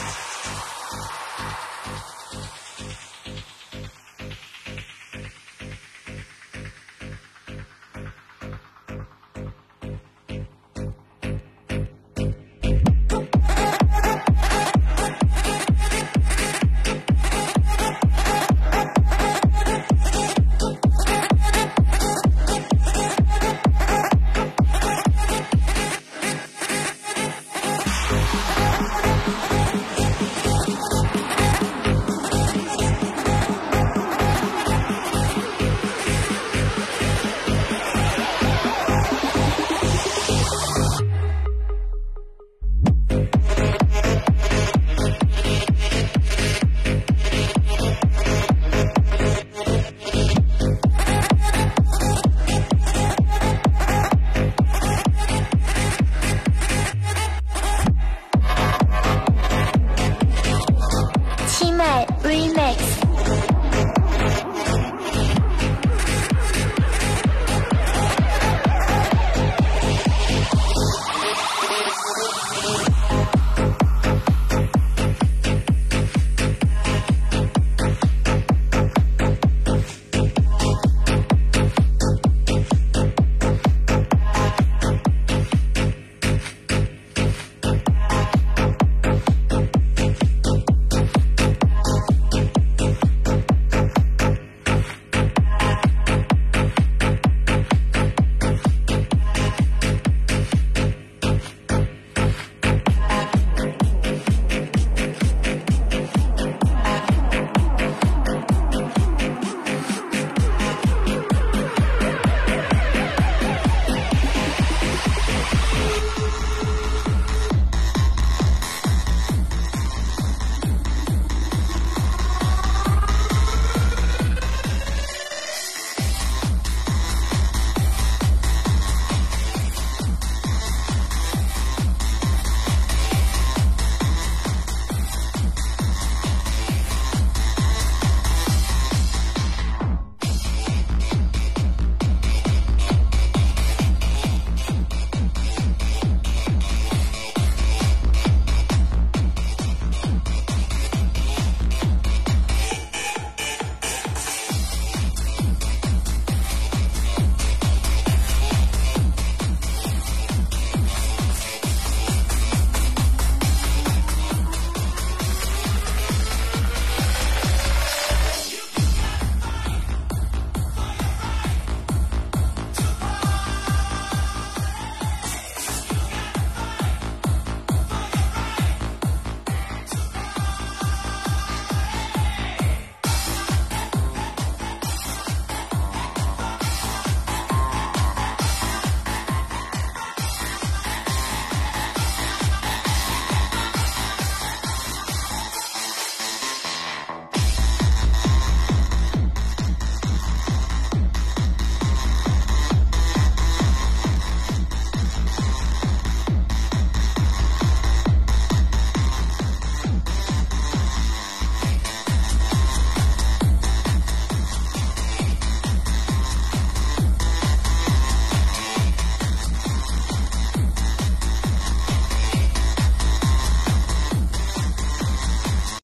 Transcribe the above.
Podcast.